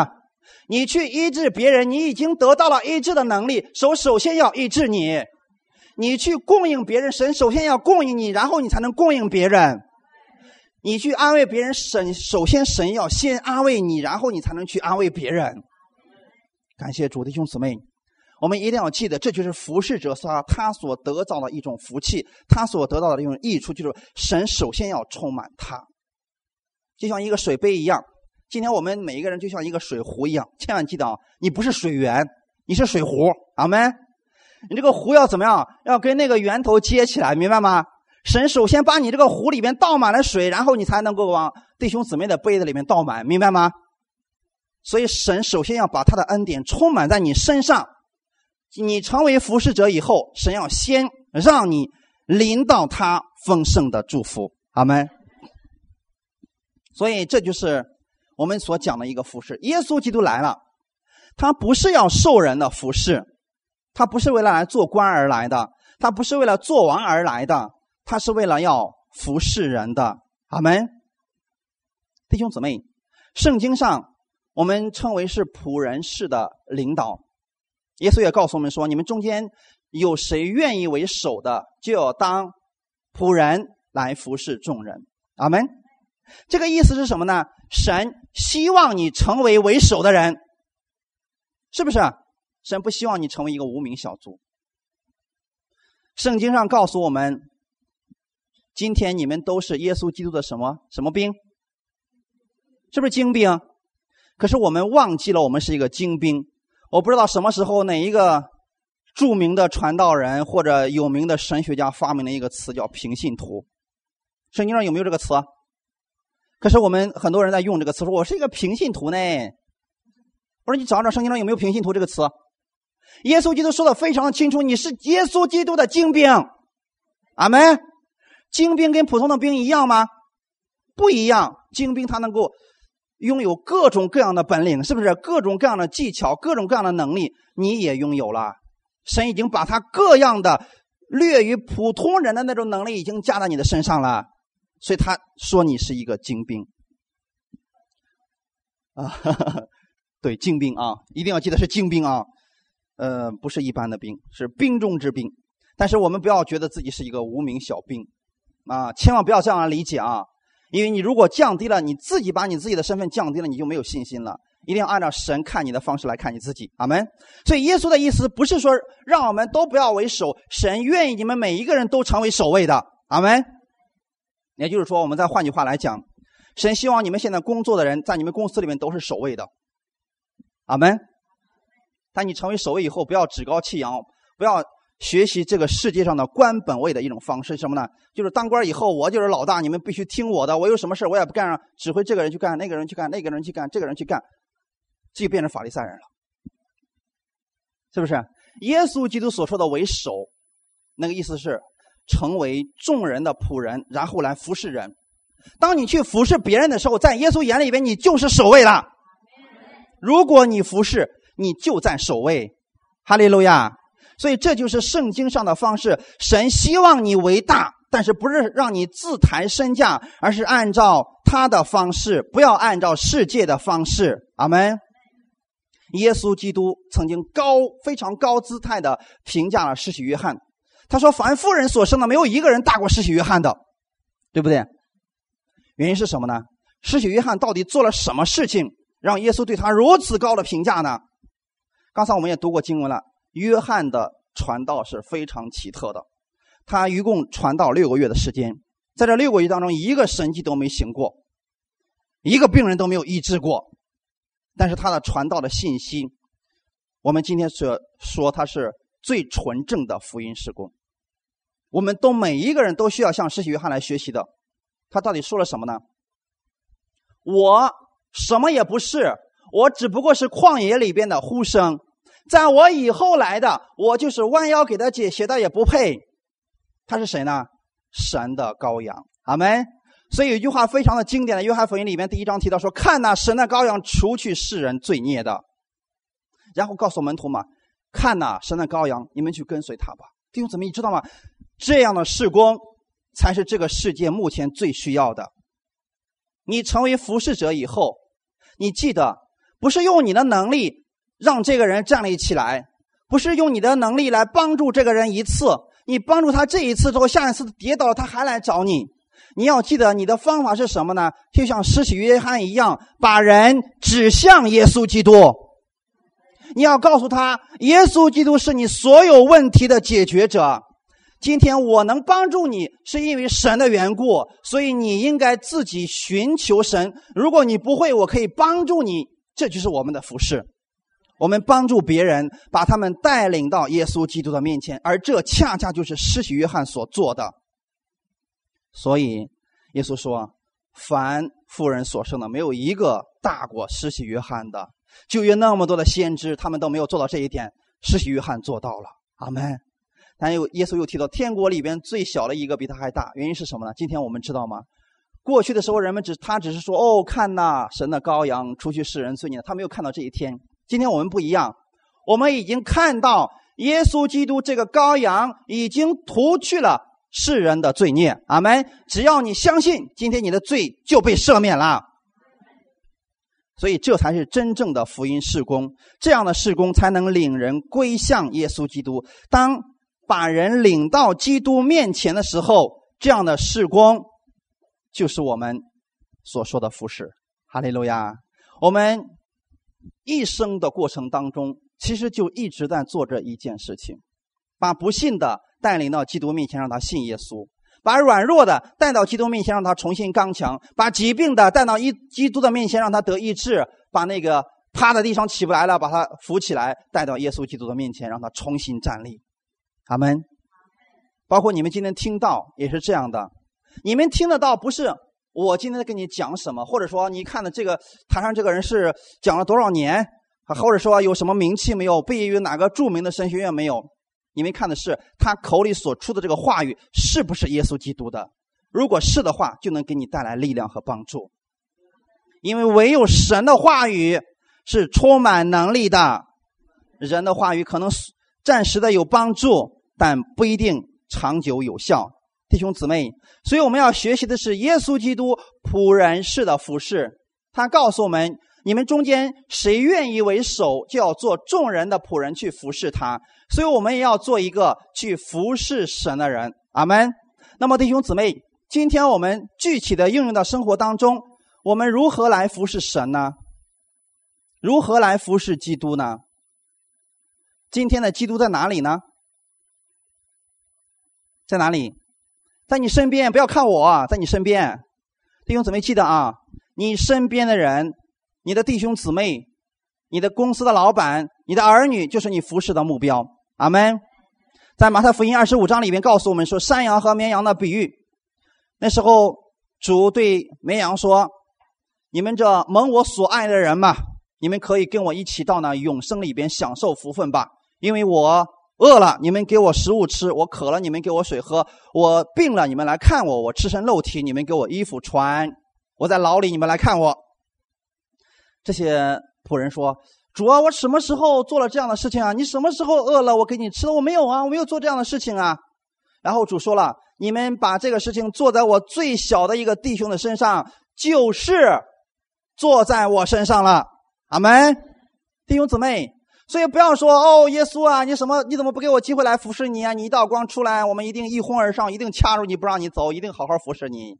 你去医治别人，你已经得到了医治的能力，首首先要医治你。你去供应别人，神首先要供应你，然后你才能供应别人。你去安慰别人，神首先神要先安慰你，然后你才能去安慰别人。感谢主弟兄姊妹。我们一定要记得，这就是服侍者所他所得到的一种福气，他所得到的一种益处，就是神首先要充满他。就像一个水杯一样，今天我们每一个人就像一个水壶一样，千万记得啊，你不是水源，你是水壶，阿门。你这个壶要怎么样？要跟那个源头接起来，明白吗？神首先把你这个壶里面倒满了水，然后你才能够往弟兄姊妹的杯子里面倒满，明白吗？所以神首先要把他的恩典充满在你身上，你成为服侍者以后，神要先让你临到他丰盛的祝福，阿门。所以这就是我们所讲的一个服饰。耶稣基督来了，他不是要受人的服侍，他不是为了来做官而来的，他不是为了做王而来的，他是为了要服侍人的。阿门。弟兄姊妹，圣经上我们称为是仆人式的领导。耶稣也告诉我们说：你们中间有谁愿意为首的，就要当仆人来服侍众人。阿门。这个意思是什么呢？神希望你成为为首的人，是不是？神不希望你成为一个无名小卒。圣经上告诉我们，今天你们都是耶稣基督的什么什么兵？是不是精兵？可是我们忘记了，我们是一个精兵。我不知道什么时候哪一个著名的传道人或者有名的神学家发明了一个词叫“平信徒”。圣经上有没有这个词？可是我们很多人在用这个词，说我是一个平信徒呢。我说你找找圣经上有没有平信徒这个词？耶稣基督说的非常清楚，你是耶稣基督的精兵。阿门。精兵跟普通的兵一样吗？不一样。精兵他能够拥有各种各样的本领，是不是？各种各样的技巧，各种各样的能力，你也拥有了。神已经把他各样的略于普通人的那种能力已经加在你的身上了，所以他说你是一个精兵啊，对，精兵啊，一定要记得是精兵啊，呃，不是一般的兵，是兵中之兵。但是我们不要觉得自己是一个无名小兵啊，千万不要这样理解啊，因为你如果降低了你自己，把你自己的身份降低了，你就没有信心了。一定要按照神看你的方式来看你自己，阿门。所以耶稣的意思不是说让我们都不要为首，神愿意你们每一个人都成为守卫的，阿门。也就是说，我们再换句话来讲，神希望你们现在工作的人在你们公司里面都是守卫的，阿门。但你成为守卫以后，不要趾高气扬，不要学习这个世界上的官本位的一种方式，什么呢？就是当官以后，我就是老大，你们必须听我的，我有什么事我也不干，指挥这个人去干，那个人去干，那个人去干，这个人去干。这就变成法利赛人了，是不是？耶稣基督所说的为首，那个意思是成为众人的仆人，然后来服侍人。当你去服侍别人的时候，在耶稣眼里边，你就是守卫了。如果你服侍，你就在守卫。哈利路亚！所以这就是圣经上的方式。神希望你为大，但是不是让你自抬身价，而是按照他的方式，不要按照世界的方式。阿门。耶稣基督曾经高非常高姿态的评价了施洗约翰，他说：“凡妇人所生的，没有一个人大过施洗约翰的，对不对？原因是什么呢？施洗约翰到底做了什么事情，让耶稣对他如此高的评价呢？刚才我们也读过经文了，约翰的传道是非常奇特的，他一共传道六个月的时间，在这六个月当中，一个神迹都没行过，一个病人都没有医治过。”但是他的传道的信息，我们今天所说他是最纯正的福音事工，我们都每一个人都需要向施洗约翰来学习的。他到底说了什么呢？我什么也不是，我只不过是旷野里边的呼声，在我以后来的，我就是弯腰给他解鞋带也不配。他是谁呢？神的羔羊，阿门。所以有一句话非常的经典的，《约翰福音》里面第一章提到说：“看呐，神的羔羊除去世人罪孽的。”然后告诉门徒嘛：“看呐，神的羔羊，你们去跟随他吧。”弟兄姊妹，你知道吗？这样的事工才是这个世界目前最需要的。你成为服侍者以后，你记得不是用你的能力让这个人站立起来，不是用你的能力来帮助这个人一次，你帮助他这一次之后，下一次跌倒了，他还来找你。你要记得，你的方法是什么呢？就像施洗约翰一样，把人指向耶稣基督。你要告诉他，耶稣基督是你所有问题的解决者。今天我能帮助你，是因为神的缘故，所以你应该自己寻求神。如果你不会，我可以帮助你。这就是我们的服饰。我们帮助别人，把他们带领到耶稣基督的面前，而这恰恰就是施洗约翰所做的。所以，耶稣说：“凡妇人所生的，没有一个大过施洗约翰的。就约那么多的先知，他们都没有做到这一点，施洗约翰做到了。阿门。但又耶稣又提到，天国里边最小的一个比他还大，原因是什么呢？今天我们知道吗？过去的时候，人们只他只是说：‘哦，看呐，神的羔羊出去世人罪孽。’他没有看到这一天。今天我们不一样，我们已经看到耶稣基督这个羔羊已经涂去了。”世人的罪孽，阿门。只要你相信，今天你的罪就被赦免了。所以，这才是真正的福音事工。这样的事工才能领人归向耶稣基督。当把人领到基督面前的时候，这样的事工就是我们所说的服侍。哈利路亚！我们一生的过程当中，其实就一直在做这一件事情，把不信的。带领到基督面前，让他信耶稣；把软弱的带到基督面前，让他重新刚强；把疾病的带到一基督的面前，让他得医治；把那个趴在地上起不来了，把他扶起来，带到耶稣基督的面前，让他重新站立。阿门。包括你们今天听到也是这样的，你们听得到不是我今天在跟你讲什么，或者说你看的这个台上这个人是讲了多少年，或者说有什么名气没有，毕业于哪个著名的神学院没有。你们看的是他口里所出的这个话语是不是耶稣基督的？如果是的话，就能给你带来力量和帮助。因为唯有神的话语是充满能力的，人的话语可能暂时的有帮助，但不一定长久有效。弟兄姊妹，所以我们要学习的是耶稣基督仆人式的服侍。他告诉我们：你们中间谁愿意为首，就要做众人的仆人去服侍他。所以我们也要做一个去服侍神的人。阿门。那么，弟兄姊妹，今天我们具体的应用到生活当中，我们如何来服侍神呢？如何来服侍基督呢？今天的基督在哪里呢？在哪里？在你身边。不要看我，在你身边。弟兄姊妹，记得啊，你身边的人，你的弟兄姊妹，你的公司的老板，你的儿女，就是你服侍的目标。阿门。在马太福音二十五章里面告诉我们说，山羊和绵羊的比喻。那时候主对绵羊说：“你们这蒙我所爱的人嘛，你们可以跟我一起到那永生里边享受福分吧。因为我饿了，你们给我食物吃；我渴了，你们给我水喝；我病了，你们来看我；我赤身露体，你们给我衣服穿；我在牢里，你们来看我。”这些仆人说。主啊，我什么时候做了这样的事情啊？你什么时候饿了，我给你吃的？我没有啊，我没有做这样的事情啊。然后主说了，你们把这个事情做在我最小的一个弟兄的身上，就是做在我身上了。阿门，弟兄姊妹。所以不要说哦，耶稣啊，你什么？你怎么不给我机会来服侍你啊？你一道光出来，我们一定一哄而上，一定掐住你不让你走，一定好好服侍你。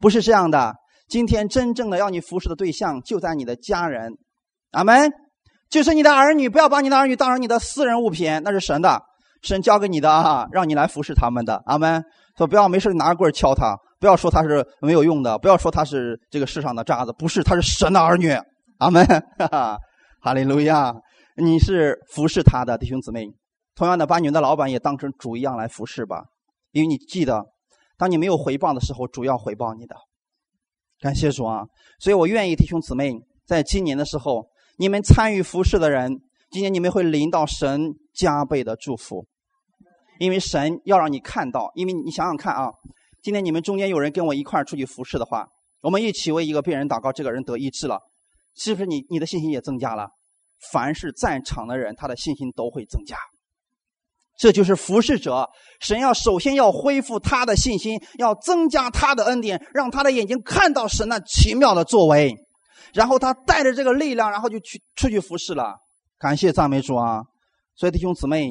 不是这样的。今天真正的要你服侍的对象就在你的家人。阿门。就是你的儿女，不要把你的儿女当成你的私人物品，那是神的，神交给你的啊，让你来服侍他们的。阿门。说不要没事拿棍敲他，不要说他是没有用的，不要说他是这个世上的渣子，不是，他是神的儿女。阿门。哈利路亚。你是服侍他的弟兄姊妹，同样的，把你们的老板也当成主一样来服侍吧，因为你记得，当你没有回报的时候，主要回报你的。感谢主啊！所以我愿意弟兄姊妹在今年的时候。你们参与服侍的人，今年你们会领到神加倍的祝福，因为神要让你看到。因为你想想看啊，今天你们中间有人跟我一块儿出去服侍的话，我们一起为一个病人祷告，这个人得医治了，是不是你你的信心也增加了？凡是在场的人，他的信心都会增加。这就是服侍者，神要首先要恢复他的信心，要增加他的恩典，让他的眼睛看到神那奇妙的作为。然后他带着这个力量，然后就去出去服侍了。感谢赞美主啊！所以弟兄姊妹，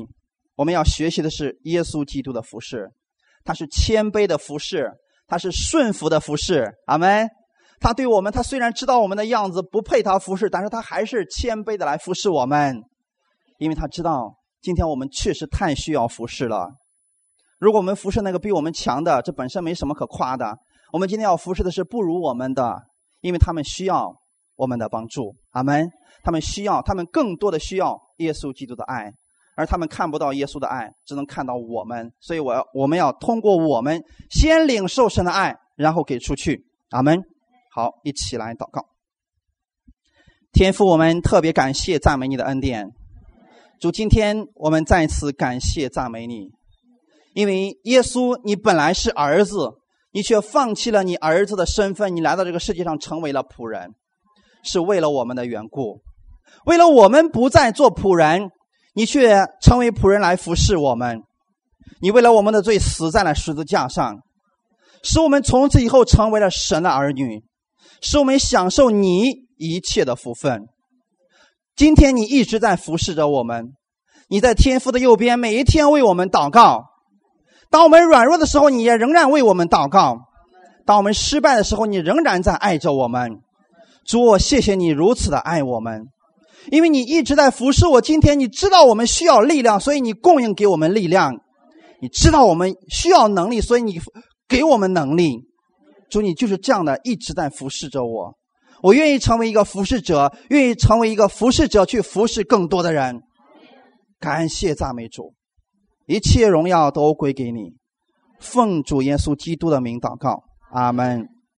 我们要学习的是耶稣基督的服侍，他是谦卑的服侍，他是顺服的服侍。阿门。他对我们，他虽然知道我们的样子不配他服侍，但是他还是谦卑的来服侍我们，因为他知道今天我们确实太需要服侍了。如果我们服侍那个比我们强的，这本身没什么可夸的。我们今天要服侍的是不如我们的，因为他们需要。我们的帮助，阿门。他们需要，他们更多的需要耶稣基督的爱，而他们看不到耶稣的爱，只能看到我们。所以，我要我们要通过我们先领受神的爱，然后给出去，阿门。好，一起来祷告。天父，我们特别感谢赞美你的恩典。主，今天我们再次感谢赞美你，因为耶稣，你本来是儿子，你却放弃了你儿子的身份，你来到这个世界上成为了仆人。是为了我们的缘故，为了我们不再做仆人，你却成为仆人来服侍我们。你为了我们的罪死在了十字架上，使我们从此以后成为了神的儿女，使我们享受你一切的福分。今天你一直在服侍着我们，你在天父的右边，每一天为我们祷告。当我们软弱的时候，你也仍然为我们祷告；当我们失败的时候，你仍然在爱着我们。主，我谢谢你如此的爱我们，因为你一直在服侍我。今天你知道我们需要力量，所以你供应给我们力量；你知道我们需要能力，所以你给我们能力。主，你就是这样的，一直在服侍着我。我愿意成为一个服侍者，愿意成为一个服侍者，去服侍更多的人。感谢赞美主，一切荣耀都归给你。奉主耶稣基督的名祷告，阿门。